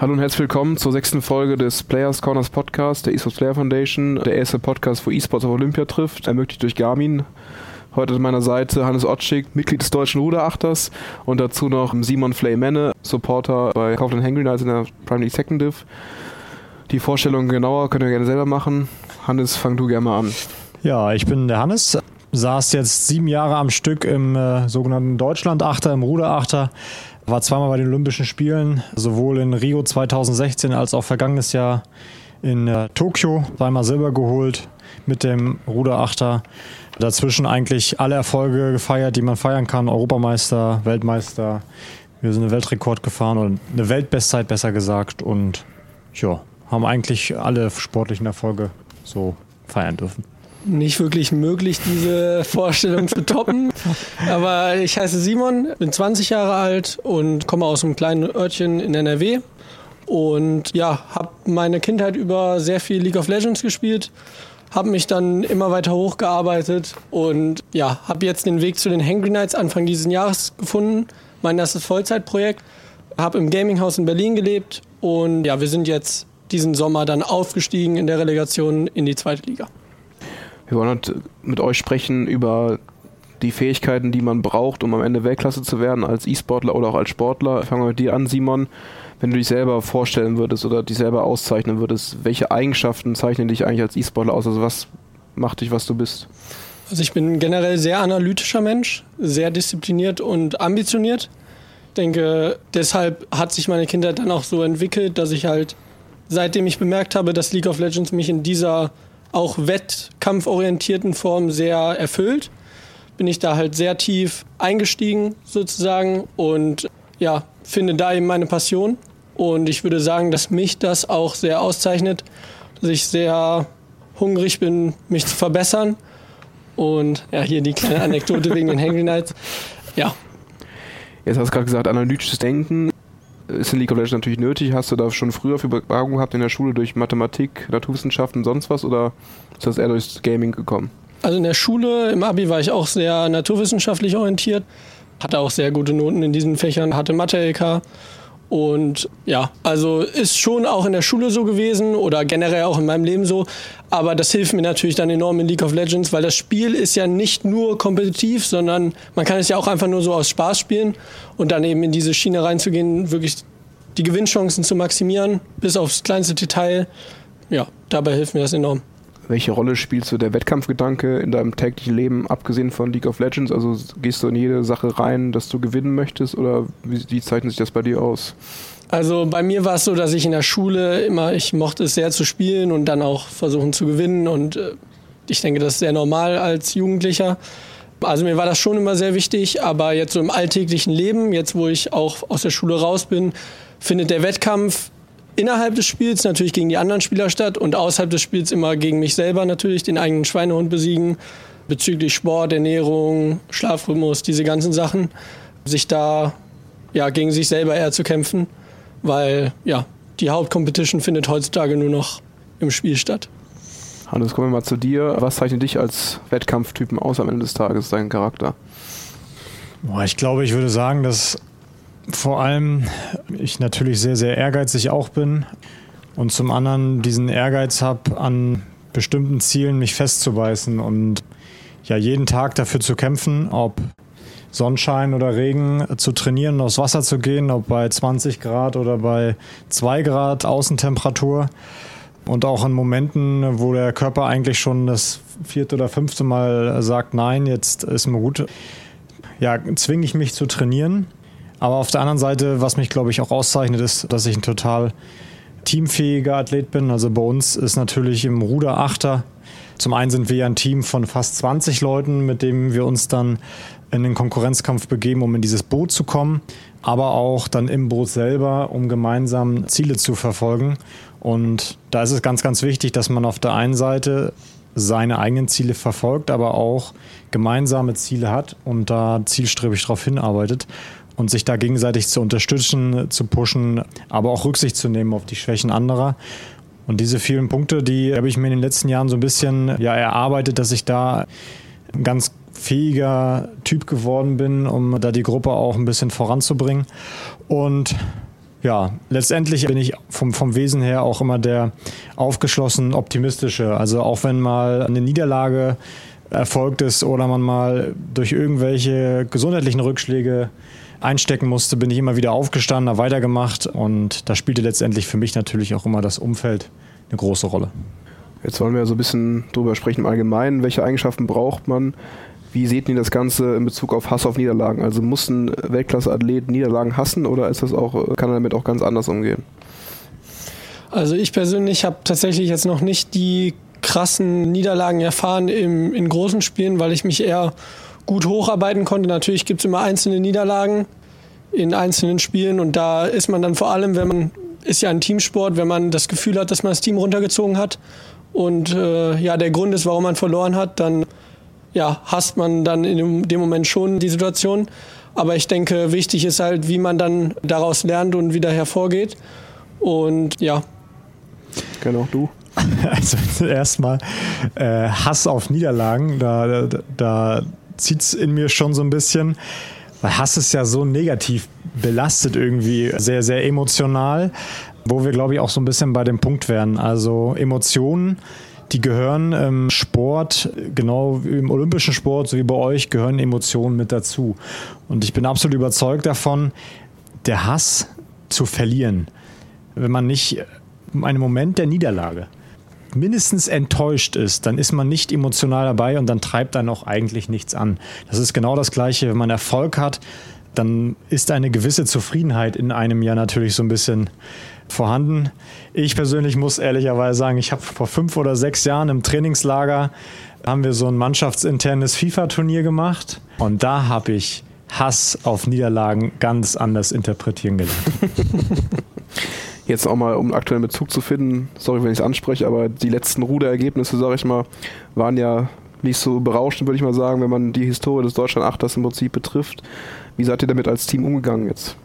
Hallo und herzlich willkommen zur sechsten Folge des Players Corners Podcast der eSports Player Foundation, der erste Podcast, wo eSports auf Olympia trifft, ermöglicht durch Garmin. Heute an meiner Seite Hannes Ottschick, Mitglied des deutschen Ruderachters und dazu noch Simon Flaymenne, Supporter bei Kaufland Hangry Knights in der League Second Div. Die Vorstellung genauer könnt ihr gerne selber machen. Hannes, fang du gerne mal an. Ja, ich bin der Hannes, saß jetzt sieben Jahre am Stück im äh, sogenannten Deutschlandachter, im Ruderachter, war zweimal bei den Olympischen Spielen, sowohl in Rio 2016 als auch vergangenes Jahr in äh, Tokio, zweimal Silber geholt mit dem Ruderachter. Dazwischen eigentlich alle Erfolge gefeiert, die man feiern kann. Europameister, Weltmeister. Wir sind einen Weltrekord gefahren und eine Weltbestzeit besser gesagt. Und ja, haben eigentlich alle sportlichen Erfolge so feiern dürfen nicht wirklich möglich, diese Vorstellung zu toppen. Aber ich heiße Simon, bin 20 Jahre alt und komme aus einem kleinen Örtchen in NRW. Und ja, habe meine Kindheit über sehr viel League of Legends gespielt, habe mich dann immer weiter hochgearbeitet und ja, habe jetzt den Weg zu den Hangry Nights Anfang dieses Jahres gefunden. Mein erstes Vollzeitprojekt. Habe im Gaminghaus in Berlin gelebt und ja, wir sind jetzt diesen Sommer dann aufgestiegen in der Relegation in die zweite Liga. Wir wollen heute mit euch sprechen über die Fähigkeiten, die man braucht, um am Ende Weltklasse zu werden als E-Sportler oder auch als Sportler. Fangen wir mit dir an, Simon. Wenn du dich selber vorstellen würdest oder dich selber auszeichnen würdest, welche Eigenschaften zeichnen dich eigentlich als E-Sportler aus? Also was macht dich, was du bist? Also ich bin generell sehr analytischer Mensch, sehr diszipliniert und ambitioniert. Ich denke, deshalb hat sich meine Kindheit dann auch so entwickelt, dass ich halt, seitdem ich bemerkt habe, dass League of Legends mich in dieser auch wettkampforientierten Form sehr erfüllt. Bin ich da halt sehr tief eingestiegen sozusagen und ja, finde da eben meine Passion. Und ich würde sagen, dass mich das auch sehr auszeichnet, dass ich sehr hungrig bin, mich zu verbessern. Und ja, hier die kleine Anekdote wegen den Hangry Nights. Ja. Jetzt hast du gerade gesagt, analytisches Denken ist in League of Legends natürlich nötig. Hast du da schon früher für Begabung gehabt in der Schule durch Mathematik, Naturwissenschaften, sonst was oder ist das eher durchs Gaming gekommen? Also in der Schule, im Abi war ich auch sehr naturwissenschaftlich orientiert, hatte auch sehr gute Noten in diesen Fächern, hatte Mathe-LK und ja, also ist schon auch in der Schule so gewesen oder generell auch in meinem Leben so. Aber das hilft mir natürlich dann enorm in League of Legends, weil das Spiel ist ja nicht nur kompetitiv, sondern man kann es ja auch einfach nur so aus Spaß spielen und dann eben in diese Schiene reinzugehen, wirklich die Gewinnchancen zu maximieren, bis aufs kleinste Detail. Ja, dabei hilft mir das enorm. Welche Rolle spielst du der Wettkampfgedanke in deinem täglichen Leben, abgesehen von League of Legends? Also gehst du in jede Sache rein, dass du gewinnen möchtest oder wie, wie zeichnet sich das bei dir aus? Also bei mir war es so, dass ich in der Schule immer, ich mochte es sehr zu spielen und dann auch versuchen zu gewinnen und äh, ich denke, das ist sehr normal als Jugendlicher. Also mir war das schon immer sehr wichtig, aber jetzt so im alltäglichen Leben, jetzt wo ich auch aus der Schule raus bin, findet der Wettkampf innerhalb des Spiels natürlich gegen die anderen Spieler statt und außerhalb des Spiels immer gegen mich selber natürlich, den eigenen Schweinehund besiegen, bezüglich Sport, Ernährung, Schlafrhythmus, diese ganzen Sachen, sich da ja, gegen sich selber eher zu kämpfen, weil ja, die Hauptcompetition findet heutzutage nur noch im Spiel statt. Hannes, kommen wir mal zu dir. Was zeichnet dich als Wettkampftypen aus am Ende des Tages, dein Charakter? Boah, ich glaube, ich würde sagen, dass vor allem ich natürlich sehr, sehr ehrgeizig auch bin und zum anderen diesen Ehrgeiz habe, an bestimmten Zielen mich festzubeißen und ja jeden Tag dafür zu kämpfen, ob Sonnenschein oder Regen zu trainieren, aufs Wasser zu gehen, ob bei 20 Grad oder bei 2 Grad Außentemperatur. Und auch in Momenten, wo der Körper eigentlich schon das vierte oder fünfte Mal sagt, nein, jetzt ist mir gut, ja, zwinge ich mich zu trainieren aber auf der anderen Seite, was mich, glaube ich, auch auszeichnet, ist, dass ich ein total teamfähiger Athlet bin. Also bei uns ist natürlich im Ruder Achter. Zum einen sind wir ja ein Team von fast 20 Leuten, mit dem wir uns dann in den Konkurrenzkampf begeben, um in dieses Boot zu kommen, aber auch dann im Boot selber, um gemeinsam Ziele zu verfolgen. Und da ist es ganz, ganz wichtig, dass man auf der einen Seite seine eigenen Ziele verfolgt, aber auch gemeinsame Ziele hat und da zielstrebig darauf hinarbeitet und sich da gegenseitig zu unterstützen, zu pushen, aber auch Rücksicht zu nehmen auf die Schwächen anderer. Und diese vielen Punkte, die habe ich mir in den letzten Jahren so ein bisschen ja, erarbeitet, dass ich da ein ganz fähiger Typ geworden bin, um da die Gruppe auch ein bisschen voranzubringen. Und ja, letztendlich bin ich vom, vom Wesen her auch immer der aufgeschlossen optimistische. Also auch wenn mal eine Niederlage erfolgt ist oder man mal durch irgendwelche gesundheitlichen Rückschläge einstecken musste, bin ich immer wieder aufgestanden, habe weitergemacht und da spielte letztendlich für mich natürlich auch immer das Umfeld eine große Rolle. Jetzt wollen wir so ein bisschen drüber sprechen im Allgemeinen. Welche Eigenschaften braucht man? Wie seht ihr das Ganze in Bezug auf Hass auf Niederlagen? Also muss ein Weltklasse-Athlet Niederlagen hassen oder ist das auch, kann er damit auch ganz anders umgehen? Also ich persönlich habe tatsächlich jetzt noch nicht die krassen Niederlagen erfahren im, in großen Spielen, weil ich mich eher gut hocharbeiten konnte. Natürlich gibt es immer einzelne Niederlagen in einzelnen Spielen und da ist man dann vor allem, wenn man, ist ja ein Teamsport, wenn man das Gefühl hat, dass man das Team runtergezogen hat und äh, ja, der Grund ist, warum man verloren hat, dann ja, hasst man dann in dem Moment schon die Situation. Aber ich denke, wichtig ist halt, wie man dann daraus lernt und wieder hervorgeht. Und ja. Genau, du. Also erstmal äh, Hass auf Niederlagen, da, da, da zieht es in mir schon so ein bisschen. Weil Hass ist ja so negativ belastet irgendwie, sehr, sehr emotional, wo wir, glaube ich, auch so ein bisschen bei dem Punkt wären. Also Emotionen, die gehören im Sport, genau im olympischen Sport, so wie bei euch, gehören Emotionen mit dazu. Und ich bin absolut überzeugt davon, der Hass zu verlieren, wenn man nicht einen Moment der Niederlage mindestens enttäuscht ist, dann ist man nicht emotional dabei und dann treibt einen auch eigentlich nichts an. Das ist genau das Gleiche, wenn man Erfolg hat, dann ist eine gewisse Zufriedenheit in einem ja natürlich so ein bisschen vorhanden. Ich persönlich muss ehrlicherweise sagen, ich habe vor fünf oder sechs Jahren im Trainingslager haben wir so ein mannschaftsinternes FIFA-Turnier gemacht und da habe ich Hass auf Niederlagen ganz anders interpretieren gelernt. Jetzt auch mal, um aktuellen Bezug zu finden, sorry, wenn ich es anspreche, aber die letzten Ruderergebnisse, sage ich mal, waren ja nicht so berauschend, würde ich mal sagen, wenn man die Historie des Deutschland-Achters im Prinzip betrifft. Wie seid ihr damit als Team umgegangen jetzt?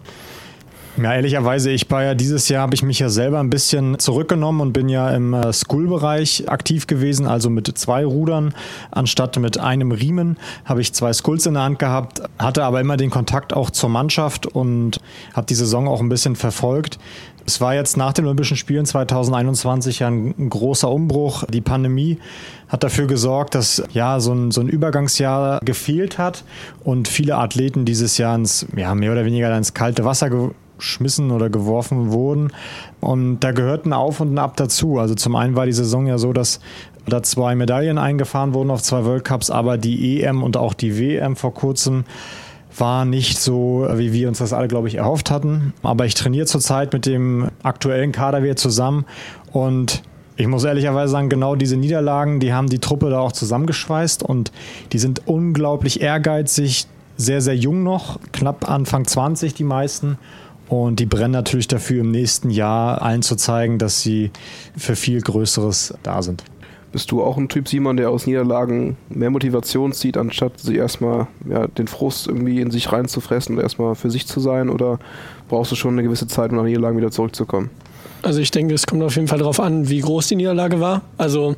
Ja, ehrlicherweise, ich war ja dieses Jahr, habe ich mich ja selber ein bisschen zurückgenommen und bin ja im äh, School-Bereich aktiv gewesen, also mit zwei Rudern anstatt mit einem Riemen habe ich zwei Skulls in der Hand gehabt, hatte aber immer den Kontakt auch zur Mannschaft und habe die Saison auch ein bisschen verfolgt. Es war jetzt nach den Olympischen Spielen 2021 ja ein, großer Umbruch. Die Pandemie hat dafür gesorgt, dass ja so ein, so ein Übergangsjahr gefehlt hat und viele Athleten dieses Jahr ins, ja, mehr oder weniger ins kalte Wasser geschmissen oder geworfen wurden. Und da gehörten Auf und Ab dazu. Also zum einen war die Saison ja so, dass da zwei Medaillen eingefahren wurden auf zwei World Cups, aber die EM und auch die WM vor kurzem war nicht so, wie wir uns das alle, glaube ich, erhofft hatten. Aber ich trainiere zurzeit mit dem aktuellen Kader wieder zusammen und ich muss ehrlicherweise sagen, genau diese Niederlagen, die haben die Truppe da auch zusammengeschweißt und die sind unglaublich ehrgeizig, sehr, sehr jung noch, knapp Anfang 20 die meisten. Und die brennen natürlich dafür, im nächsten Jahr allen zu zeigen, dass sie für viel Größeres da sind. Bist du auch ein Typ, Simon, der aus Niederlagen mehr Motivation zieht, anstatt sie erstmal ja, den Frust irgendwie in sich reinzufressen und erstmal für sich zu sein? Oder brauchst du schon eine gewisse Zeit, um nach Niederlagen wieder zurückzukommen? Also ich denke, es kommt auf jeden Fall darauf an, wie groß die Niederlage war. Also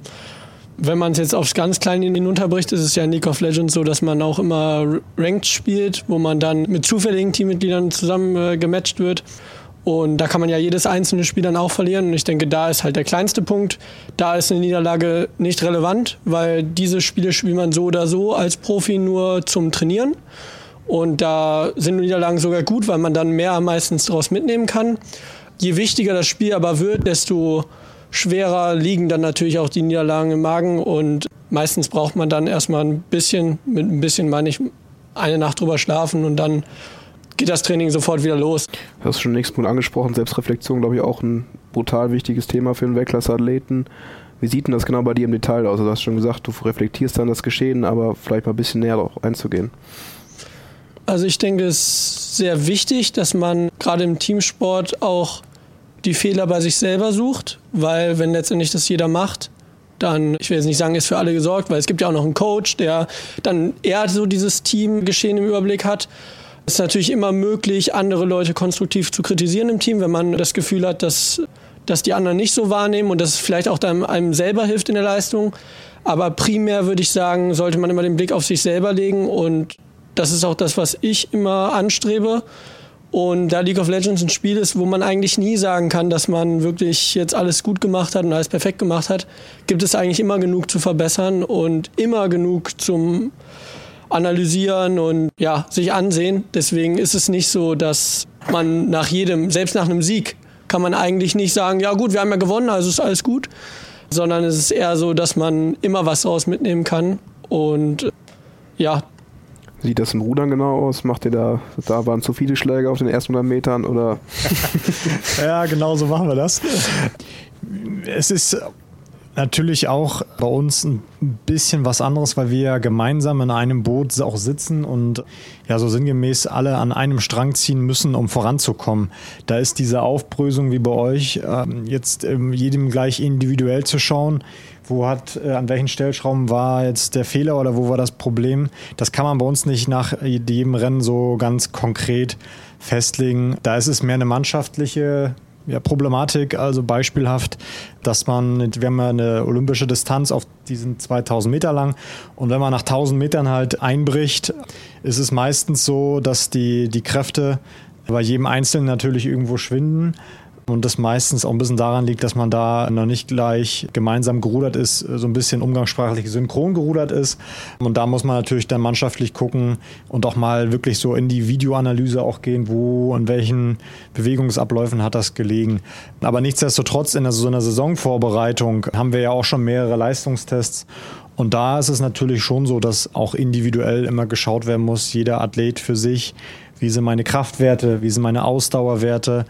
wenn man es jetzt aufs ganz Kleine hinunterbricht, ist es ja in League of Legends so, dass man auch immer Ranked spielt, wo man dann mit zufälligen Teammitgliedern zusammen äh, gematcht wird. Und da kann man ja jedes einzelne Spiel dann auch verlieren. Und ich denke, da ist halt der kleinste Punkt. Da ist eine Niederlage nicht relevant, weil diese Spiele spielt man so oder so als Profi nur zum Trainieren. Und da sind Niederlagen sogar gut, weil man dann mehr meistens daraus mitnehmen kann. Je wichtiger das Spiel aber wird, desto schwerer liegen dann natürlich auch die Niederlagen im Magen. Und meistens braucht man dann erstmal ein bisschen, mit ein bisschen meine ich, eine Nacht drüber schlafen und dann geht das Training sofort wieder los. Du hast schon den nächsten Punkt angesprochen. Selbstreflexion, glaube ich, auch ein brutal wichtiges Thema für einen Weltklasse-Athleten. Wie sieht denn das genau bei dir im Detail aus? Also du hast schon gesagt, du reflektierst dann das Geschehen, aber vielleicht mal ein bisschen näher darauf einzugehen. Also ich denke, es ist sehr wichtig, dass man gerade im Teamsport auch die Fehler bei sich selber sucht, weil wenn letztendlich das jeder macht, dann, ich will jetzt nicht sagen, ist für alle gesorgt, weil es gibt ja auch noch einen Coach, der dann eher so dieses Teamgeschehen im Überblick hat. Es ist natürlich immer möglich, andere Leute konstruktiv zu kritisieren im Team, wenn man das Gefühl hat, dass, dass die anderen nicht so wahrnehmen und dass es vielleicht auch einem selber hilft in der Leistung. Aber primär würde ich sagen, sollte man immer den Blick auf sich selber legen und das ist auch das, was ich immer anstrebe. Und da League of Legends ein Spiel ist, wo man eigentlich nie sagen kann, dass man wirklich jetzt alles gut gemacht hat und alles perfekt gemacht hat, gibt es eigentlich immer genug zu verbessern und immer genug zum analysieren und ja, sich ansehen. Deswegen ist es nicht so, dass man nach jedem, selbst nach einem Sieg, kann man eigentlich nicht sagen, ja gut, wir haben ja gewonnen, also ist alles gut, sondern es ist eher so, dass man immer was daraus mitnehmen kann und ja, sieht das im Rudern genau aus? Macht ihr da, da waren zu viele Schläge auf den ersten 100 Metern oder? ja, genau so machen wir das. Es ist natürlich auch bei uns ein bisschen was anderes, weil wir ja gemeinsam in einem Boot auch sitzen und ja so sinngemäß alle an einem Strang ziehen müssen, um voranzukommen. Da ist diese Aufbrösung wie bei euch ähm, jetzt jedem gleich individuell zu schauen. Wo hat, äh, an welchen Stellschrauben war jetzt der Fehler oder wo war das Problem? Das kann man bei uns nicht nach jedem Rennen so ganz konkret festlegen. Da ist es mehr eine mannschaftliche ja, Problematik, also beispielhaft, dass man, wir haben ja eine olympische Distanz auf diesen 2000 Meter lang. Und wenn man nach 1000 Metern halt einbricht, ist es meistens so, dass die, die Kräfte bei jedem Einzelnen natürlich irgendwo schwinden und das meistens auch ein bisschen daran liegt, dass man da noch nicht gleich gemeinsam gerudert ist, so ein bisschen umgangssprachlich synchron gerudert ist. Und da muss man natürlich dann mannschaftlich gucken und auch mal wirklich so in die Videoanalyse auch gehen, wo und welchen Bewegungsabläufen hat das gelegen. Aber nichtsdestotrotz in so einer Saisonvorbereitung haben wir ja auch schon mehrere Leistungstests und da ist es natürlich schon so, dass auch individuell immer geschaut werden muss, jeder Athlet für sich, wie sind meine Kraftwerte, wie sind meine Ausdauerwerte,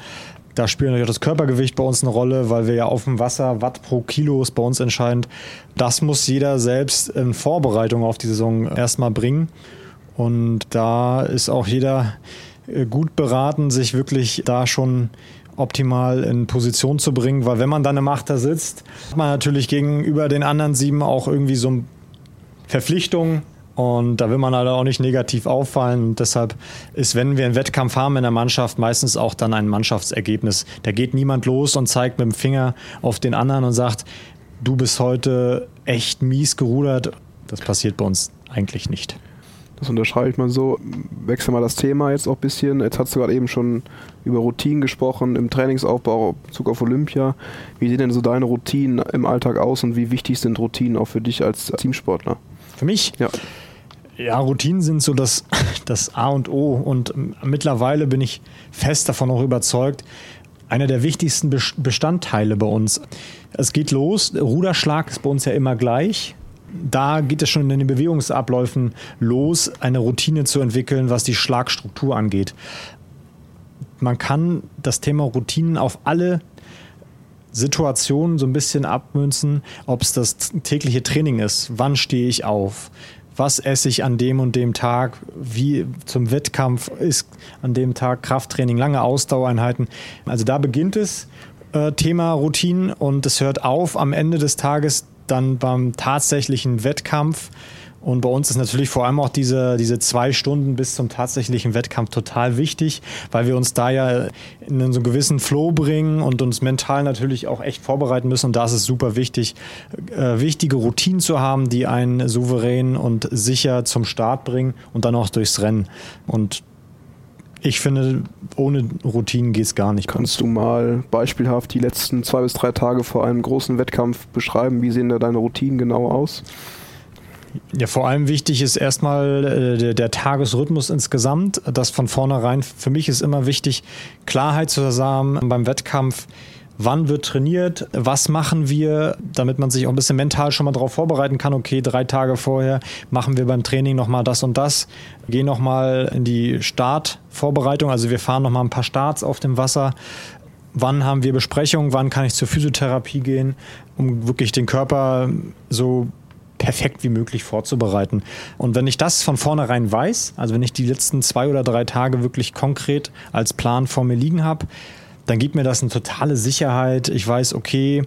da spielt natürlich auch das Körpergewicht bei uns eine Rolle, weil wir ja auf dem Wasser Watt pro Kilo ist bei uns entscheidend. Das muss jeder selbst in Vorbereitung auf die Saison erstmal bringen. Und da ist auch jeder äh, gut beraten, sich wirklich da schon optimal in Position zu bringen, weil wenn man dann im Achter sitzt, hat man natürlich gegenüber den anderen sieben auch irgendwie so eine Verpflichtung, und da will man halt auch nicht negativ auffallen. Und deshalb ist, wenn wir einen Wettkampf haben in der Mannschaft, meistens auch dann ein Mannschaftsergebnis. Da geht niemand los und zeigt mit dem Finger auf den anderen und sagt, du bist heute echt mies gerudert. Das passiert bei uns eigentlich nicht. Das unterschreibe ich mal so. Wechsel mal das Thema jetzt auch ein bisschen. Jetzt hast du gerade eben schon über Routinen gesprochen, im Trainingsaufbau, in Bezug auf Olympia. Wie sehen denn so deine Routinen im Alltag aus und wie wichtig sind Routinen auch für dich als Teamsportler? Für mich? Ja. Ja, Routinen sind so das, das A und O. Und mittlerweile bin ich fest davon auch überzeugt, einer der wichtigsten Bestandteile bei uns. Es geht los, Ruderschlag ist bei uns ja immer gleich. Da geht es schon in den Bewegungsabläufen los, eine Routine zu entwickeln, was die Schlagstruktur angeht. Man kann das Thema Routinen auf alle Situationen so ein bisschen abmünzen, ob es das tägliche Training ist. Wann stehe ich auf? Was esse ich an dem und dem Tag, wie zum Wettkampf ist an dem Tag Krafttraining, lange Ausdauereinheiten. Also da beginnt es, äh, Thema Routinen und es hört auf am Ende des Tages dann beim tatsächlichen Wettkampf. Und bei uns ist natürlich vor allem auch diese, diese zwei Stunden bis zum tatsächlichen Wettkampf total wichtig, weil wir uns da ja in einen so gewissen Flow bringen und uns mental natürlich auch echt vorbereiten müssen. Und da ist es super wichtig, äh, wichtige Routinen zu haben, die einen souverän und sicher zum Start bringen und dann auch durchs Rennen. Und ich finde, ohne Routinen geht es gar nicht. Kannst du mal beispielhaft die letzten zwei bis drei Tage vor einem großen Wettkampf beschreiben? Wie sehen da deine Routinen genau aus? Ja, vor allem wichtig ist erstmal äh, der, Tagesrhythmus insgesamt. Das von vornherein, für mich ist immer wichtig, Klarheit zu haben beim Wettkampf. Wann wird trainiert? Was machen wir, damit man sich auch ein bisschen mental schon mal darauf vorbereiten kann? Okay, drei Tage vorher machen wir beim Training nochmal das und das. Gehen nochmal in die Startvorbereitung. Also wir fahren nochmal ein paar Starts auf dem Wasser wann haben wir Besprechungen, wann kann ich zur Physiotherapie gehen, um wirklich den Körper so perfekt wie möglich vorzubereiten. Und wenn ich das von vornherein weiß, also wenn ich die letzten zwei oder drei Tage wirklich konkret als Plan vor mir liegen habe, dann gibt mir das eine totale Sicherheit. Ich weiß, okay,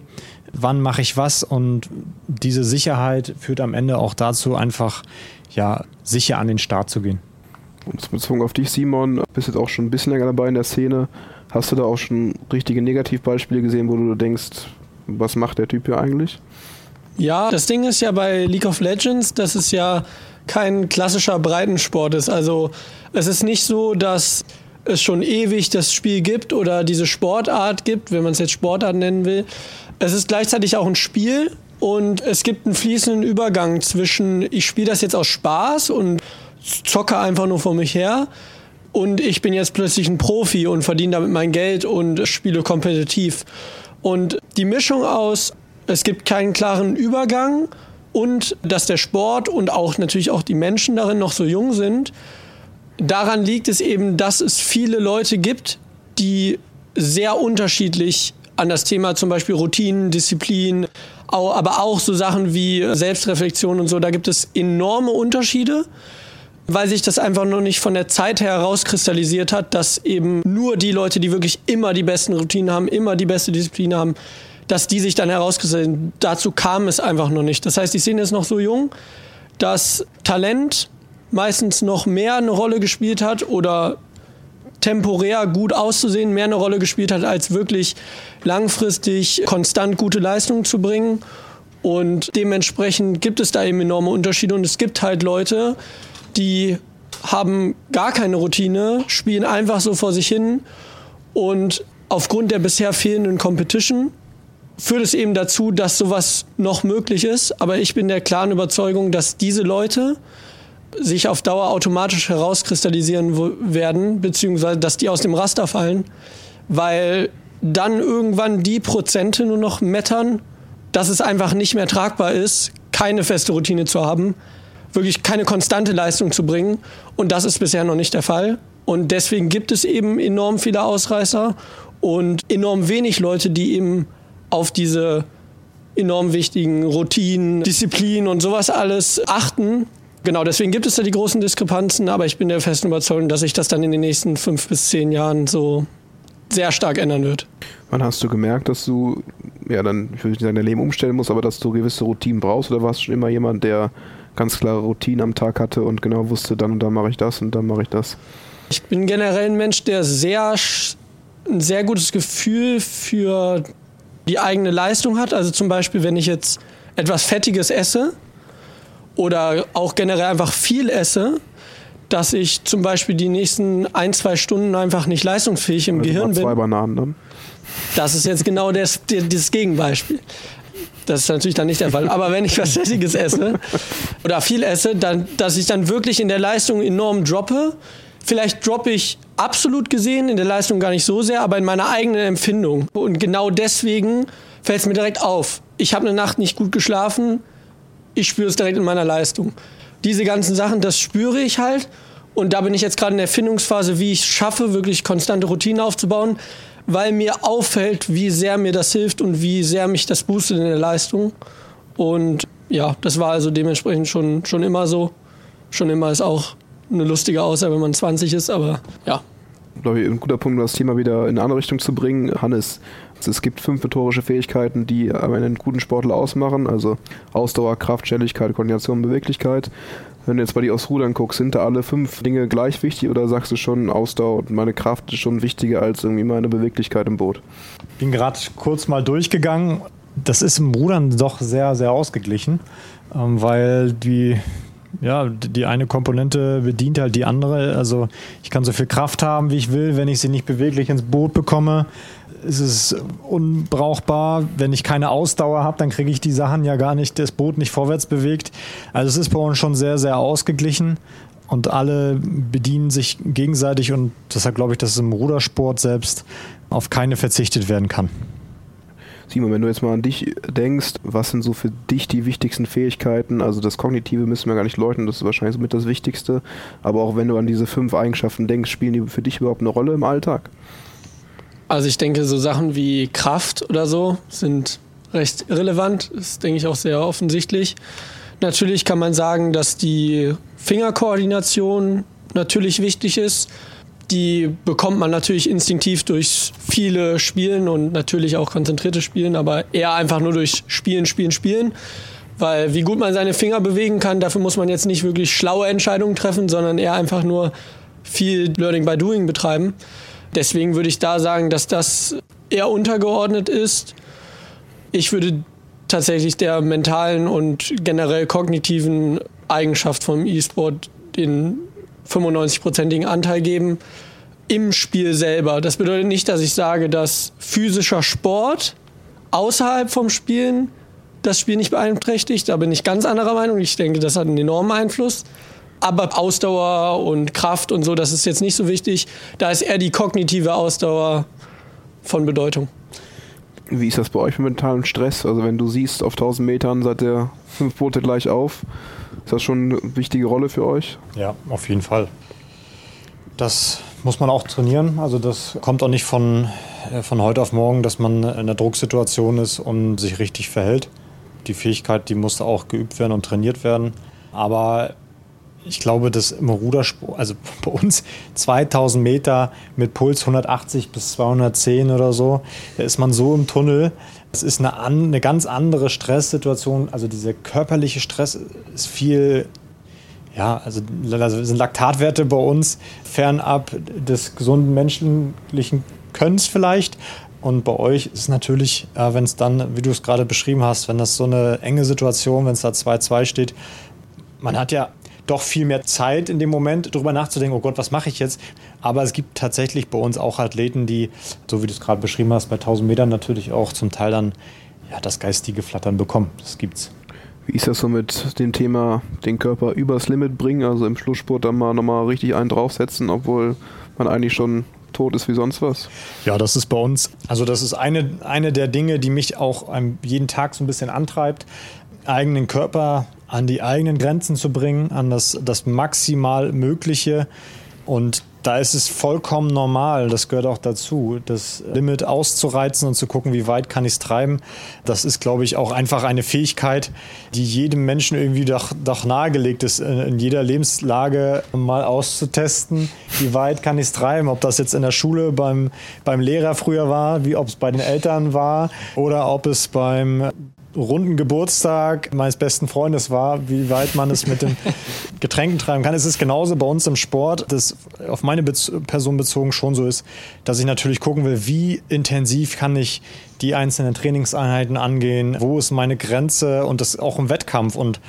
wann mache ich was und diese Sicherheit führt am Ende auch dazu, einfach ja, sicher an den Start zu gehen. Und bezogen auf dich, Simon, bist jetzt auch schon ein bisschen länger dabei in der Szene. Hast du da auch schon richtige Negativbeispiele gesehen, wo du denkst, was macht der Typ hier eigentlich? Ja, das Ding ist ja bei League of Legends, dass es ja kein klassischer Breitensport ist. Also es ist nicht so, dass es schon ewig das Spiel gibt oder diese Sportart gibt, wenn man es jetzt Sportart nennen will. Es ist gleichzeitig auch ein Spiel und es gibt einen fließenden Übergang zwischen, ich spiele das jetzt aus Spaß und zocke einfach nur vor mich her und ich bin jetzt plötzlich ein Profi und verdiene damit mein Geld und spiele kompetitiv. Und die Mischung aus, es gibt keinen klaren Übergang und dass der Sport und auch natürlich auch die Menschen darin noch so jung sind, daran liegt es eben, dass es viele Leute gibt, die sehr unterschiedlich an das Thema zum Beispiel Routinen, Disziplin, aber auch so Sachen wie Selbstreflexion und so, da gibt es enorme Unterschiede weil sich das einfach noch nicht von der Zeit her herauskristallisiert hat, dass eben nur die Leute, die wirklich immer die besten Routinen haben, immer die beste Disziplin haben, dass die sich dann herauskristallisieren. Dazu kam es einfach noch nicht. Das heißt, die Szene ist noch so jung, dass Talent meistens noch mehr eine Rolle gespielt hat oder temporär gut auszusehen mehr eine Rolle gespielt hat, als wirklich langfristig konstant gute Leistungen zu bringen. Und dementsprechend gibt es da eben enorme Unterschiede. Und es gibt halt Leute, die haben gar keine Routine, spielen einfach so vor sich hin und aufgrund der bisher fehlenden Competition führt es eben dazu, dass sowas noch möglich ist. Aber ich bin der klaren Überzeugung, dass diese Leute sich auf Dauer automatisch herauskristallisieren werden, beziehungsweise dass die aus dem Raster fallen, weil dann irgendwann die Prozente nur noch mettern, dass es einfach nicht mehr tragbar ist, keine feste Routine zu haben, wirklich keine konstante Leistung zu bringen. Und das ist bisher noch nicht der Fall. Und deswegen gibt es eben enorm viele Ausreißer und enorm wenig Leute, die eben auf diese enorm wichtigen Routinen, Disziplinen und sowas alles achten. Genau, deswegen gibt es da die großen Diskrepanzen, aber ich bin der festen Überzeugung, dass sich das dann in den nächsten fünf bis zehn Jahren so sehr stark ändern wird. Wann hast du gemerkt, dass du, ja, dann, ich würde nicht sagen, dein Leben umstellen musst, aber dass du gewisse Routinen brauchst oder warst du schon immer jemand, der ganz klare Routinen am Tag hatte und genau wusste, dann und dann mache ich das und dann mache ich das? Ich bin generell ein Mensch, der sehr, ein sehr gutes Gefühl für die eigene Leistung hat. Also zum Beispiel, wenn ich jetzt etwas Fettiges esse oder auch generell einfach viel esse, dass ich zum Beispiel die nächsten ein, zwei Stunden einfach nicht leistungsfähig im also Gehirn bin. Zwei Bananen dann. Das ist jetzt genau das, das Gegenbeispiel. Das ist natürlich dann nicht der Fall. Aber wenn ich was Fettiges esse oder viel esse, dann, dass ich dann wirklich in der Leistung enorm droppe. Vielleicht droppe ich absolut gesehen in der Leistung gar nicht so sehr, aber in meiner eigenen Empfindung. Und genau deswegen fällt es mir direkt auf. Ich habe eine Nacht nicht gut geschlafen. Ich spüre es direkt in meiner Leistung. Diese ganzen Sachen, das spüre ich halt. Und da bin ich jetzt gerade in der Findungsphase, wie ich es schaffe, wirklich konstante Routinen aufzubauen weil mir auffällt, wie sehr mir das hilft und wie sehr mich das boostet in der Leistung. Und ja, das war also dementsprechend schon, schon immer so. Schon immer ist auch eine lustige Aussage, wenn man 20 ist, aber ja. Ich glaube, ein guter Punkt, um das Thema wieder in eine andere Richtung zu bringen. Hannes, es gibt fünf motorische Fähigkeiten, die einen guten Sportler ausmachen, also Ausdauer, Kraft, Schnelligkeit, Koordination, Beweglichkeit. Wenn du jetzt bei dir aufs Rudern guckst, sind da alle fünf Dinge gleich wichtig oder sagst du schon, Ausdauer und meine Kraft ist schon wichtiger als irgendwie meine Beweglichkeit im Boot? Ich bin gerade kurz mal durchgegangen. Das ist im Rudern doch sehr, sehr ausgeglichen, ähm, weil die ja, die eine Komponente bedient halt die andere. Also ich kann so viel Kraft haben, wie ich will, wenn ich sie nicht beweglich ins Boot bekomme, ist es unbrauchbar. Wenn ich keine Ausdauer habe, dann kriege ich die Sachen ja gar nicht, das Boot nicht vorwärts bewegt. Also es ist bei uns schon sehr, sehr ausgeglichen und alle bedienen sich gegenseitig und deshalb glaube ich, dass es im Rudersport selbst auf keine verzichtet werden kann. Simon, wenn du jetzt mal an dich denkst, was sind so für dich die wichtigsten Fähigkeiten? Also das Kognitive müssen wir gar nicht leugnen, das ist wahrscheinlich somit das Wichtigste. Aber auch wenn du an diese fünf Eigenschaften denkst, spielen die für dich überhaupt eine Rolle im Alltag? Also ich denke, so Sachen wie Kraft oder so sind recht relevant. Das denke ich, auch sehr offensichtlich. Natürlich kann man sagen, dass die Fingerkoordination natürlich wichtig ist. Die bekommt man natürlich instinktiv durch viele Spielen und natürlich auch konzentrierte Spielen, aber eher einfach nur durch Spielen, Spielen, Spielen. Weil wie gut man seine Finger bewegen kann, dafür muss man jetzt nicht wirklich schlaue Entscheidungen treffen, sondern eher einfach nur viel Learning by Doing betreiben. Deswegen würde ich da sagen, dass das eher untergeordnet ist. Ich würde tatsächlich der mentalen und generell kognitiven Eigenschaft vom E-Sport den 95-prozentigen Anteil geben. im Spiel selber. Das bedeutet nicht, dass ich sage, dass physischer Sport außerhalb vom Spielen das Spiel nicht beeinträchtigt. Da bin ich ganz anderer Meinung. Ich denke, das hat einen enormen Einfluss. Aber Ausdauer und Kraft und so, das ist jetzt nicht so wichtig. Da ist eher die kognitive Ausdauer von Bedeutung. Wie ist das bei euch mit mentalem Stress? Also wenn du siehst, auf 1000 Metern seid ihr fünf Boote gleich auf, ist das schon eine wichtige Rolle für euch? Ja, auf jeden Fall. Das muss man auch trainieren. Also das kommt auch nicht von, äh, von heute auf morgen, dass man in einer Drucksituation ist und sich richtig verhält. Die Fähigkeit, die muss auch geübt werden und trainiert werden. Aber ich glaube, dass im Rudersport, also bei uns 2000 Meter mit Puls 180 bis 210 oder so, da ist man so im Tunnel. Es ist eine, eine ganz andere Stresssituation. Also dieser körperliche Stress ist viel ja, also sind Laktatwerte bei uns fernab des gesunden menschlichen Könns vielleicht. Und bei euch ist natürlich, wenn es dann, wie du es gerade beschrieben hast, wenn das so eine enge Situation, wenn es da 2-2 steht, man hat ja doch viel mehr Zeit in dem Moment, darüber nachzudenken, oh Gott, was mache ich jetzt? Aber es gibt tatsächlich bei uns auch Athleten, die, so wie du es gerade beschrieben hast, bei 1000 Metern natürlich auch zum Teil dann ja, das geistige Flattern bekommen. Das gibt's. Wie ist das so mit dem Thema, den Körper übers Limit bringen, also im Schlusssport dann mal nochmal richtig einen draufsetzen, obwohl man eigentlich schon tot ist wie sonst was? Ja, das ist bei uns, also das ist eine, eine der Dinge, die mich auch jeden Tag so ein bisschen antreibt, eigenen Körper an die eigenen Grenzen zu bringen, an das, das maximal Mögliche und da ist es vollkommen normal, das gehört auch dazu, das Limit auszureizen und zu gucken, wie weit kann ich es treiben. Das ist, glaube ich, auch einfach eine Fähigkeit, die jedem Menschen irgendwie doch, doch nahegelegt ist, in jeder Lebenslage mal auszutesten, wie weit kann ich es treiben. Ob das jetzt in der Schule beim, beim Lehrer früher war, wie ob es bei den Eltern war oder ob es beim runden Geburtstag meines besten Freundes war, wie weit man es mit den Getränken treiben kann. Es ist genauso bei uns im Sport, das auf meine Bez Person bezogen schon so ist, dass ich natürlich gucken will, wie intensiv kann ich die einzelnen Trainingseinheiten angehen, wo ist meine Grenze und das auch im Wettkampf. Und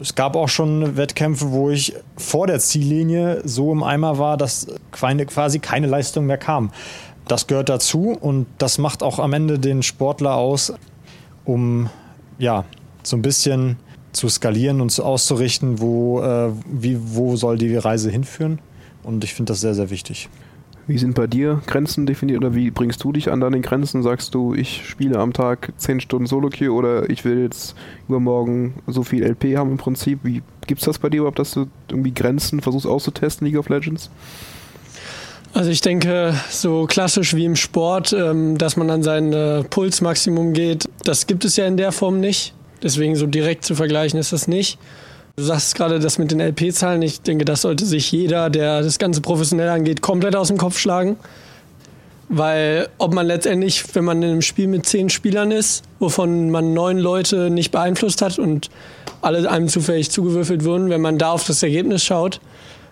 es gab auch schon Wettkämpfe, wo ich vor der Ziellinie so im Eimer war, dass quasi keine Leistung mehr kam. Das gehört dazu und das macht auch am Ende den Sportler aus, um ja, so ein bisschen zu skalieren und auszurichten, wo, äh, wie, wo soll die Reise hinführen. Und ich finde das sehr, sehr wichtig. Wie sind bei dir Grenzen definiert oder wie bringst du dich an deine Grenzen? Sagst du, ich spiele am Tag 10 Stunden Solo-Queue oder ich will jetzt übermorgen so viel LP haben im Prinzip? Wie gibt es das bei dir überhaupt, dass du irgendwie Grenzen versuchst auszutesten, League of Legends? Also ich denke, so klassisch wie im Sport, ähm, dass man an sein äh, Pulsmaximum geht, das gibt es ja in der Form nicht. Deswegen so direkt zu vergleichen ist das nicht. Du sagst gerade das mit den LP-Zahlen. Ich denke, das sollte sich jeder, der das Ganze professionell angeht, komplett aus dem Kopf schlagen. Weil ob man letztendlich, wenn man in einem Spiel mit zehn Spielern ist, wovon man neun Leute nicht beeinflusst hat und alle einem zufällig zugewürfelt wurden, wenn man da auf das Ergebnis schaut,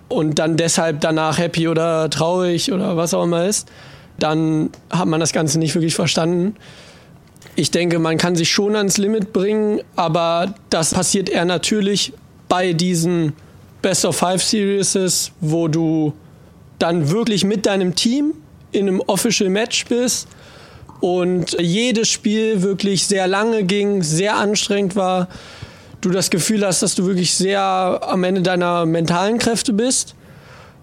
und dann deshalb danach happy oder traurig oder was auch immer ist, dann hat man das Ganze nicht wirklich verstanden. Ich denke, man kann sich schon ans Limit bringen, aber das passiert eher natürlich bei diesen Best of Five Series, wo du dann wirklich mit deinem Team in einem Official Match bist und jedes Spiel wirklich sehr lange ging, sehr anstrengend war du das Gefühl hast, dass du wirklich sehr am Ende deiner mentalen Kräfte bist,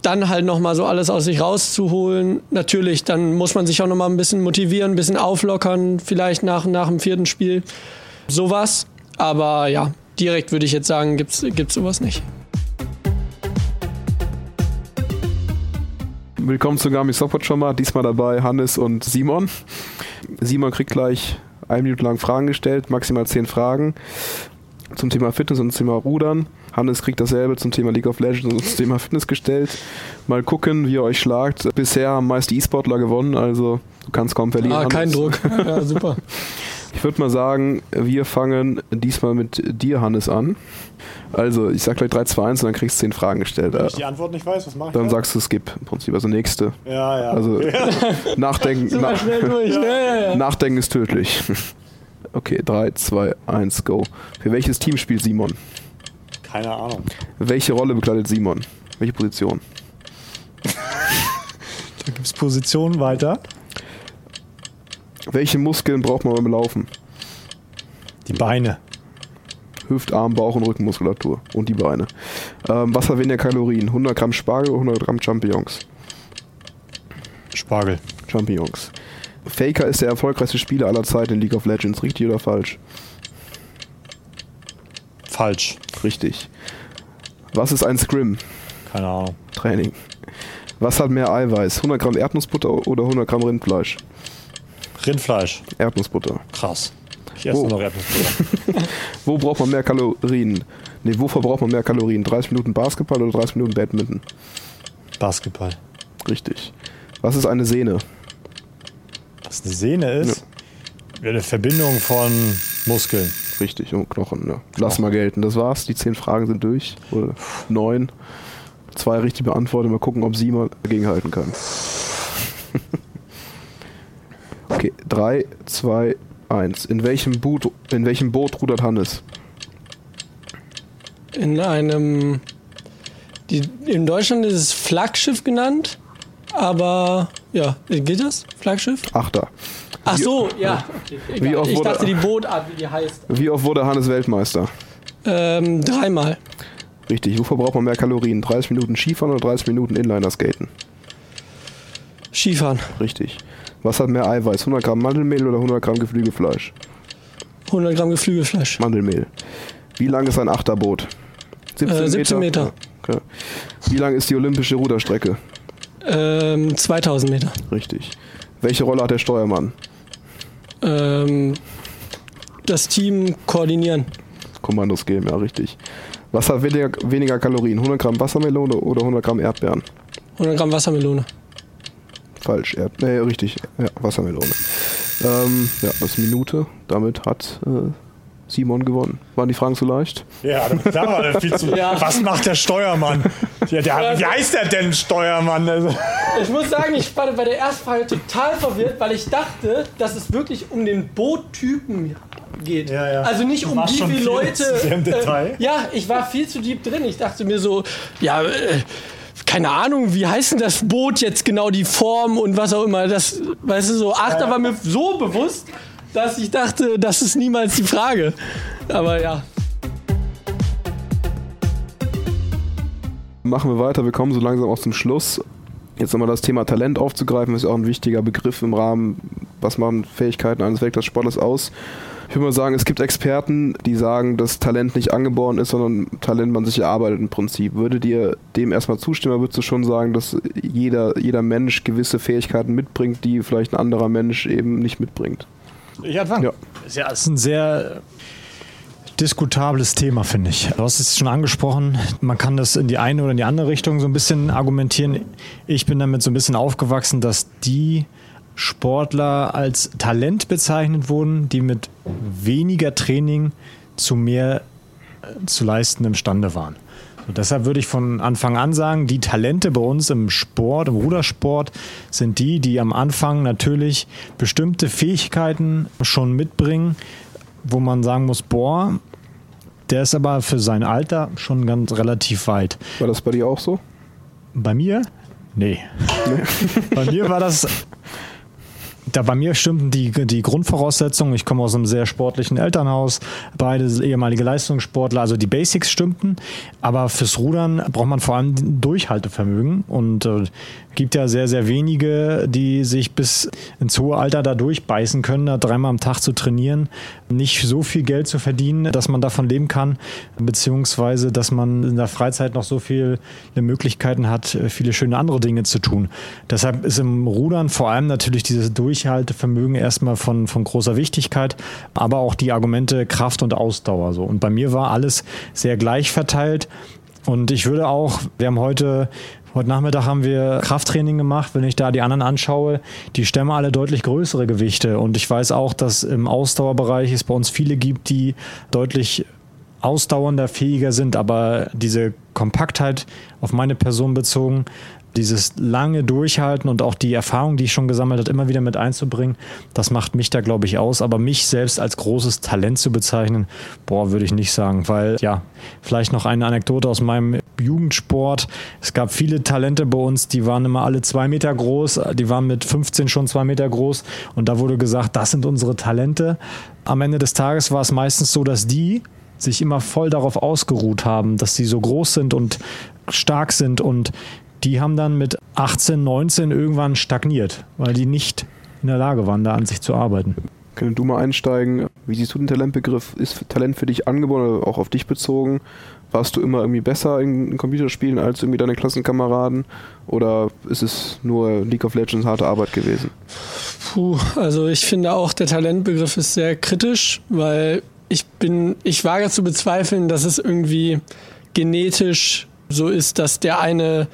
dann halt nochmal so alles aus sich rauszuholen. Natürlich, dann muss man sich auch nochmal ein bisschen motivieren, ein bisschen auflockern, vielleicht nach, nach dem vierten Spiel. Sowas. Aber ja, direkt würde ich jetzt sagen, gibt es sowas nicht. Willkommen zu Gami Software schon mal. Diesmal dabei Hannes und Simon. Simon kriegt gleich eine Minute lang Fragen gestellt, maximal zehn Fragen zum Thema Fitness und zum Thema Rudern. Hannes kriegt dasselbe zum Thema League of Legends und zum Thema Fitness gestellt. Mal gucken, wie ihr euch schlagt. Bisher haben meist die E-Sportler gewonnen, also du kannst kaum verlieren. Ah, kein Druck. Ja, super. Ich würde mal sagen, wir fangen diesmal mit dir, Hannes, an. Also, ich sag gleich 3, 2, 1 und dann kriegst du 10 Fragen gestellt. Wenn ich die Antwort nicht weiß, was mache ich dann? Dann sagst du Skip im Prinzip, also nächste. Ja, ja. Also, nachdenken, na, ja. nachdenken ist tödlich. Okay, 3, 2, 1, go. Für welches Team spielt Simon? Keine Ahnung. Welche Rolle bekleidet Simon? Welche Position? da gibt Angriffsposition weiter. Welche Muskeln braucht man beim Laufen? Die Beine. Hüft-, Arm-, Bauch- und Rückenmuskulatur und die Beine. Ähm, was hat weniger Kalorien? 100 Gramm Spargel oder 100 Gramm Champignons? Spargel. Champignons. Faker ist der erfolgreichste Spieler aller Zeiten in League of Legends. Richtig oder falsch? Falsch. Richtig. Was ist ein Scrim? Keine Ahnung. Training. Was hat mehr Eiweiß? 100 Gramm Erdnussbutter oder 100 Gramm Rindfleisch? Rindfleisch. Erdnussbutter. Krass. Ich esse nur noch Erdnussbutter. Wo braucht man mehr Kalorien? Ne, wo verbraucht man mehr Kalorien? 30 Minuten Basketball oder 30 Minuten Badminton? Basketball. Richtig. Was ist eine Sehne? Was eine Sehne ist? Ja. Eine Verbindung von Muskeln. Richtig, und Knochen, ja. Lass mal gelten. Das war's. Die zehn Fragen sind durch. Oder neun. Zwei richtig beantwortet. Mal gucken, ob Simon dagegenhalten kann. okay, drei, zwei, eins. In welchem, Boot, in welchem Boot rudert Hannes? In einem. Die, in Deutschland ist es Flaggschiff genannt, aber ja, geht das? Flaggschiff? Achter. Ach so, ja. Okay, wie oft ich wurde- dachte die Bootart, wie die heißt. Wie oft wurde Hannes Weltmeister? Ähm, dreimal. Richtig. Wofür braucht man mehr Kalorien? 30 Minuten Skifahren oder 30 Minuten Inliner-Skaten? Skifahren. Richtig. Was hat mehr Eiweiß? 100 Gramm Mandelmehl oder 100 Gramm Geflügelfleisch? 100 Gramm Geflügelfleisch. Mandelmehl. Wie lang ist ein Achterboot? 17, Äh, 17 Meter. Okay. Wie lang ist die olympische Ruderstrecke? Ähm, 2000 Meter. Richtig. Welche Rolle hat der Steuermann? Ähm, das Team koordinieren. Kommandos geben, ja, richtig. Was hat weniger, weniger Kalorien? 100 Gramm Wassermelone oder 100 Gramm Erdbeeren? 100 Gramm Wassermelone. Falsch, Erd nee, richtig, ja, Wassermelone. Ähm, ja, das Minute. Damit hat äh, Simon gewonnen. Waren die Fragen zu leicht? Ja, da war der viel zu. Ja. Was macht der Steuermann? Ja, der, wie heißt der denn Steuermann? Also, Ich muss sagen, ich war bei der ersten Frage total verwirrt, weil ich dachte, dass es wirklich um den Boottypen geht. Ja, ja. Also nicht um wie viele viel Leute. Äh, ja, ich war viel zu deep drin. Ich dachte mir so, ja, äh, keine Ahnung, wie heißt denn das Boot jetzt genau, die Form und was auch immer. Das, weißt du, so Achter war mir so bewusst, dass ich dachte, das ist niemals die Frage. Aber ja. Machen wir weiter, wir kommen so langsam auch zum Schluss. Jetzt nochmal das Thema Talent aufzugreifen, ist ja auch ein wichtiger Begriff im Rahmen, was machen Fähigkeiten eines Weltklasse-Sportlers aus. Ich würde mal sagen, es gibt Experten, die sagen, dass Talent nicht angeboren ist, sondern Talent man sich erarbeitet im Prinzip. Würdet ihr dem erstmal zustimmen, würdest du schon sagen, dass jeder, jeder Mensch gewisse Fähigkeiten mitbringt, die vielleicht ein anderer Mensch eben nicht mitbringt? Ich anfangen. Ja. Ja, es ist ein sehr diskutables Thema, finde ich. Du hast es schon angesprochen, man kann das in die eine oder in die andere Richtung so ein bisschen argumentieren. Ich bin damit so ein bisschen aufgewachsen, dass die Sportler als Talent bezeichnet wurden, die mit weniger Training zu mehr äh, zu leisten imstande waren. Und deshalb würde ich von Anfang an sagen, die Talente bei uns im Sport, im Rudersport, sind die, die am Anfang natürlich bestimmte Fähigkeiten schon mitbringen, wo man sagen muss, boah, der ist aber für sein Alter schon ganz relativ weit. War das bei dir auch so? Bei mir? Nee. bei mir war das. Da bei mir stimmten die, die Grundvoraussetzungen. Ich komme aus einem sehr sportlichen Elternhaus, beide ehemalige Leistungssportler, also die Basics stimmten. Aber fürs Rudern braucht man vor allem Durchhaltevermögen und äh, gibt ja sehr, sehr wenige, die sich bis ins hohe Alter da durchbeißen können, da dreimal am Tag zu trainieren, nicht so viel Geld zu verdienen, dass man davon leben kann, beziehungsweise dass man in der Freizeit noch so viele Möglichkeiten hat, viele schöne andere Dinge zu tun. Deshalb ist im Rudern vor allem natürlich dieses Durchhaltevermögen erstmal von, von großer Wichtigkeit, aber auch die Argumente Kraft und Ausdauer so. Und bei mir war alles sehr gleich verteilt. Und ich würde auch, wir haben heute Heute Nachmittag haben wir Krafttraining gemacht. Wenn ich da die anderen anschaue, die stemmen alle deutlich größere Gewichte. Und ich weiß auch, dass im Ausdauerbereich es bei uns viele gibt, die deutlich ausdauernder, fähiger sind. Aber diese Kompaktheit auf meine Person bezogen, dieses lange Durchhalten und auch die Erfahrung, die ich schon gesammelt habe, immer wieder mit einzubringen, das macht mich da, glaube ich, aus. Aber mich selbst als großes Talent zu bezeichnen, boah, würde ich nicht sagen, weil ja, vielleicht noch eine Anekdote aus meinem Jugendsport. Es gab viele Talente bei uns, die waren immer alle zwei Meter groß, die waren mit 15 schon zwei Meter groß und da wurde gesagt, das sind unsere Talente. Am Ende des Tages war es meistens so, dass die sich immer voll darauf ausgeruht haben, dass sie so groß sind und stark sind und die haben dann mit 18, 19 irgendwann stagniert, weil die nicht in der Lage waren, da an sich zu arbeiten. Können du mal einsteigen? Wie siehst du den Talentbegriff? Ist Talent für dich angeboren oder auch auf dich bezogen? Warst du immer irgendwie besser in, Computerspielen als irgendwie deine Klassenkameraden? Oder ist es nur League of Legends harte Arbeit gewesen? Puh, also ich finde auch, der Talentbegriff ist sehr kritisch, weil ich bin, ich wage zu bezweifeln, dass es irgendwie genetisch so ist, dass der eine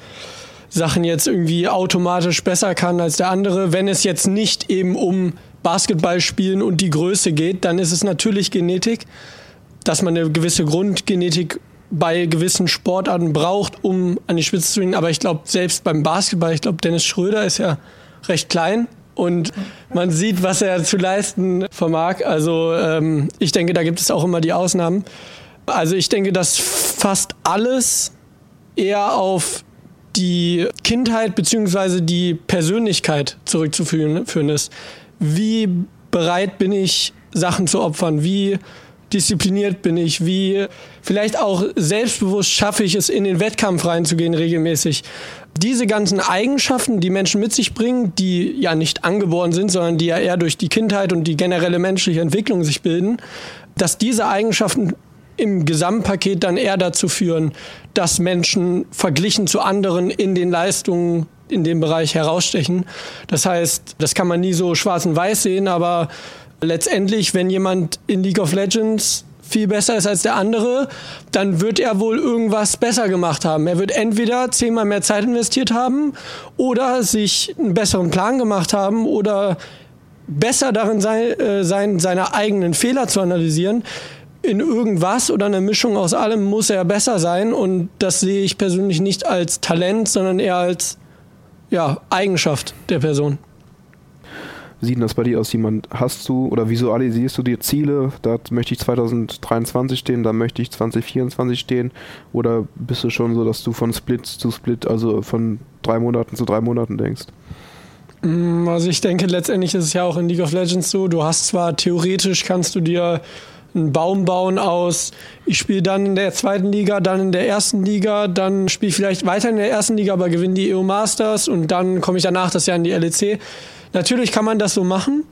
Sachen jetzt irgendwie automatisch besser kann als der andere. Wenn es jetzt nicht eben um Basketball spielen und die Größe geht, dann ist es natürlich Genetik, dass man eine gewisse Grundgenetik bei gewissen Sportarten braucht, um an die Spitze zu gehen. Aber ich glaube, selbst beim Basketball, ich glaube, Dennis Schröder ist ja recht klein und man sieht, was er zu leisten vermag. Also ähm, ich denke, da gibt es auch immer die Ausnahmen. Also ich denke, dass fast alles eher auf die Kindheit bzw. die Persönlichkeit zurückzuführen ist. Wie bereit bin ich, Sachen zu opfern? Wie diszipliniert bin ich? Wie vielleicht auch selbstbewusst schaffe ich es, in den Wettkampf reinzugehen regelmäßig? Diese ganzen Eigenschaften, die Menschen mit sich bringen, die ja nicht angeboren sind, sondern die ja eher durch die Kindheit und die generelle menschliche Entwicklung sich bilden, dass diese Eigenschaften im Gesamtpaket dann eher dazu führen, dass Menschen verglichen zu anderen in den Leistungen in dem Bereich herausstechen. Das heißt, das kann man nie so schwarz und weiß sehen, aber letztendlich, wenn jemand in League of Legends viel besser ist als der andere, dann wird er wohl irgendwas besser gemacht haben. Er wird entweder zehnmal mehr Zeit investiert haben oder sich einen besseren Plan gemacht haben oder besser darin sein, äh, sein seine eigenen Fehler zu analysieren in irgendwas oder eine Mischung aus allem muss er besser sein und das sehe ich persönlich nicht als Talent, sondern eher als ja, Eigenschaft der Person. Wie sieht denn das bei dir aus? Jemand hast du oder visualisierst du dir Ziele? Da möchte ich 2023 stehen, da möchte ich 2024 stehen. Oder bist du schon so, dass du von Split zu Split, also von drei Monaten zu drei Monaten denkst? Mm, also ich denke, letztendlich ist es ja auch in League of Legends so, du hast zwar theoretisch kannst du dir einen Baum bauen aus, ich spiele dann in der zweiten Liga, dann in der ersten Liga, dann spiele ich vielleicht weiter in der ersten Liga, aber gewinne die EU Masters und dann komme ich danach das Jahr in die LEC. Natürlich kann man das so machen,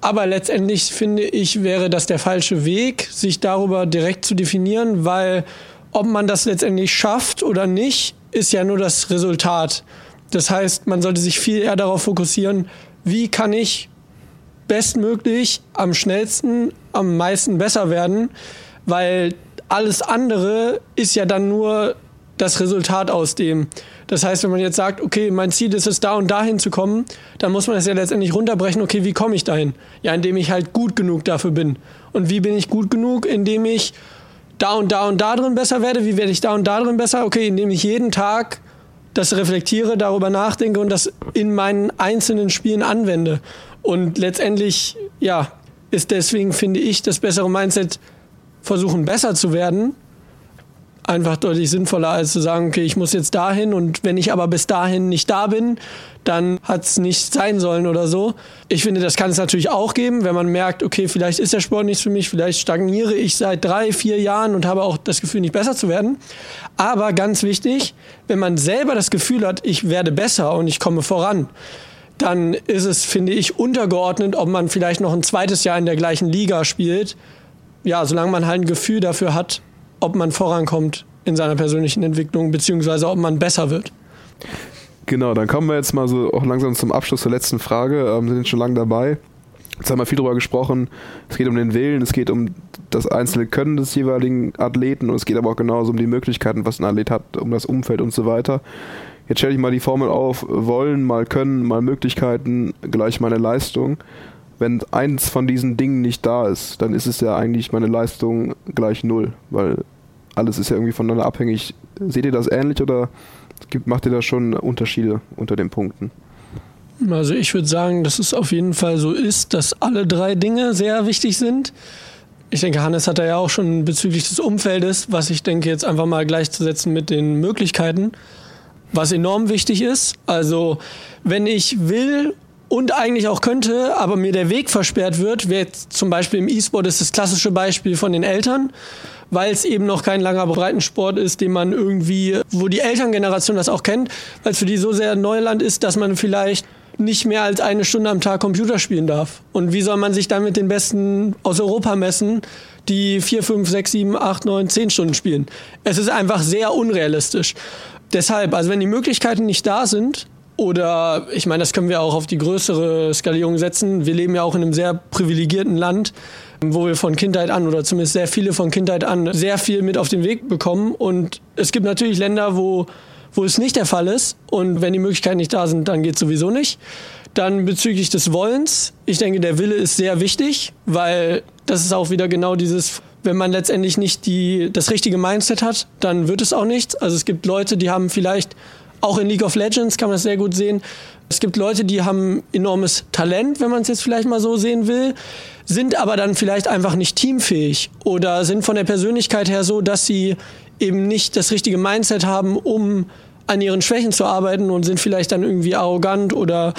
aber letztendlich finde ich, wäre das der falsche Weg, sich darüber direkt zu definieren, weil ob man das letztendlich schafft oder nicht, ist ja nur das Resultat. Das heißt, man sollte sich viel eher darauf fokussieren, wie kann ich bestmöglich, am schnellsten, am meisten besser werden, weil alles andere ist ja dann nur das Resultat aus dem. Das heißt, wenn man jetzt sagt, okay, mein Ziel ist es, da und dahin zu kommen, dann muss man es ja letztendlich runterbrechen, okay, wie komme ich dahin? Ja, indem ich halt gut genug dafür bin. Und wie bin ich gut genug? Indem ich da und da und da drin besser werde. Wie werde ich da und da drin besser? Okay, indem ich jeden Tag das reflektiere, darüber nachdenke und das in meinen einzelnen Spielen anwende. Und letztendlich, ja, ist deswegen, finde ich, das bessere Mindset, versuchen besser zu werden, einfach deutlich sinnvoller, als zu sagen, okay, ich muss jetzt dahin und wenn ich aber bis dahin nicht da bin, dann hat es nicht sein sollen oder so. Ich finde, das kann es natürlich auch geben, wenn man merkt, okay, vielleicht ist der Sport nichts für mich, vielleicht stagniere ich seit drei, vier Jahren und habe auch das Gefühl, nicht besser zu werden. Aber ganz wichtig, wenn man selber das Gefühl hat, ich werde besser und ich komme voran, dann ist es, finde ich, untergeordnet, ob man vielleicht noch ein zweites Jahr in der gleichen Liga spielt. Ja, solange man halt ein Gefühl dafür hat, ob man vorankommt in seiner persönlichen Entwicklung, beziehungsweise ob man besser wird. Genau, dann kommen wir jetzt mal so auch langsam zum Abschluss der letzten Frage. Ähm, sind jetzt schon lange dabei. Jetzt haben wir viel darüber gesprochen. Es geht um den Willen, es geht um das einzelne Können des jeweiligen Athleten und es geht aber auch genauso um die Möglichkeiten, was ein Athlet hat, um das Umfeld und so weiter. Jetzt stelle ich mal die Formel auf, wollen, mal können, mal Möglichkeiten, gleich meine Leistung. Wenn eins von diesen Dingen nicht da ist, dann ist es ja eigentlich meine Leistung gleich null, weil alles ist ja irgendwie voneinander abhängig. Seht ihr das ähnlich oder macht ihr da schon Unterschiede unter den Punkten? Also ich würde sagen, dass es auf jeden Fall so ist, dass alle drei Dinge sehr wichtig sind. Ich denke, Hannes hat da ja auch schon bezüglich des Umfeldes, was ich denke, jetzt einfach mal gleichzusetzen mit den Möglichkeiten, was enorm wichtig ist. Also wenn ich will und eigentlich auch könnte, aber mir der Weg versperrt wird, wäre zum Beispiel im E-Sport ist das klassische Beispiel von den Eltern, weil es eben noch kein langer Breitensport ist, den man irgendwie, wo die Elterngeneration das auch kennt, weil es für die so sehr Neuland ist, dass man vielleicht nicht mehr als eine Stunde am Tag Computer spielen darf. Und wie soll man sich dann mit den Besten aus Europa messen, die vier, fünf, sechs, sieben, acht, neun, zehn Stunden spielen? Es ist einfach sehr unrealistisch. Deshalb, also wenn die Möglichkeiten nicht da sind, oder ich meine, das können wir auch auf die größere Skalierung setzen. Wir leben ja auch in einem sehr privilegierten Land, wo wir von Kindheit an oder zumindest sehr viele von Kindheit an sehr viel mit auf den Weg bekommen. Und es gibt natürlich Länder, wo wo es nicht der Fall ist. Und wenn die Möglichkeiten nicht da sind, dann geht es sowieso nicht. Dann bezüglich des Wollens, ich denke, der Wille ist sehr wichtig, weil das ist auch wieder genau dieses, wenn man letztendlich nicht die, das richtige Mindset hat, dann wird es auch nichts. Also es gibt Leute, die haben vielleicht, auch in League of Legends kann man das sehr gut sehen, es gibt Leute, die haben enormes Talent, wenn man es jetzt vielleicht mal so sehen will, sind aber dann vielleicht einfach nicht teamfähig oder sind von der Persönlichkeit her so, dass sie eben nicht das richtige Mindset haben, um an ihren Schwächen zu arbeiten und sind vielleicht dann irgendwie arrogant oder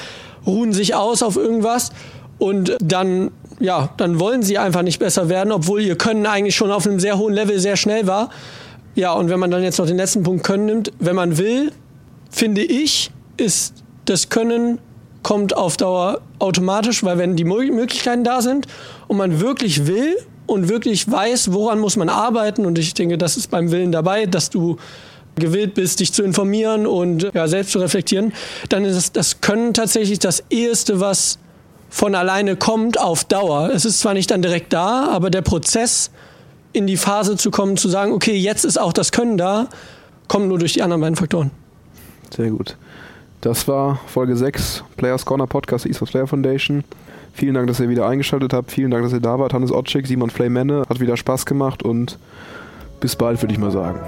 ruhen sich aus auf irgendwas und dann ja, dann wollen sie einfach nicht besser werden, obwohl ihr Können eigentlich schon auf einem sehr hohen Level sehr schnell war. Ja, und wenn man dann jetzt noch den letzten Punkt Können nimmt, wenn man will, finde ich, ist das Können kommt auf Dauer automatisch, weil wenn die Möglichkeiten da sind und man wirklich will und wirklich weiß, woran muss man arbeiten und ich denke, das ist beim Willen dabei, dass du gewillt bist, dich zu informieren und ja, selbst zu reflektieren, dann ist das, Können tatsächlich das Eheste, was von alleine kommt auf Dauer. Es ist zwar nicht dann direkt da, aber der Prozess, in die Phase zu kommen, zu sagen, okay, jetzt ist auch das Können da, kommt nur durch die anderen beiden Faktoren. Sehr gut. Das war Folge 6, Players Corner Podcast der eSports Player Foundation. Vielen Dank, dass ihr wieder eingeschaltet habt. Vielen Dank, dass ihr da wart. Hannes Otschik, Simon Flaymenne. Hat wieder Spaß gemacht und bis bald, würde ich mal sagen.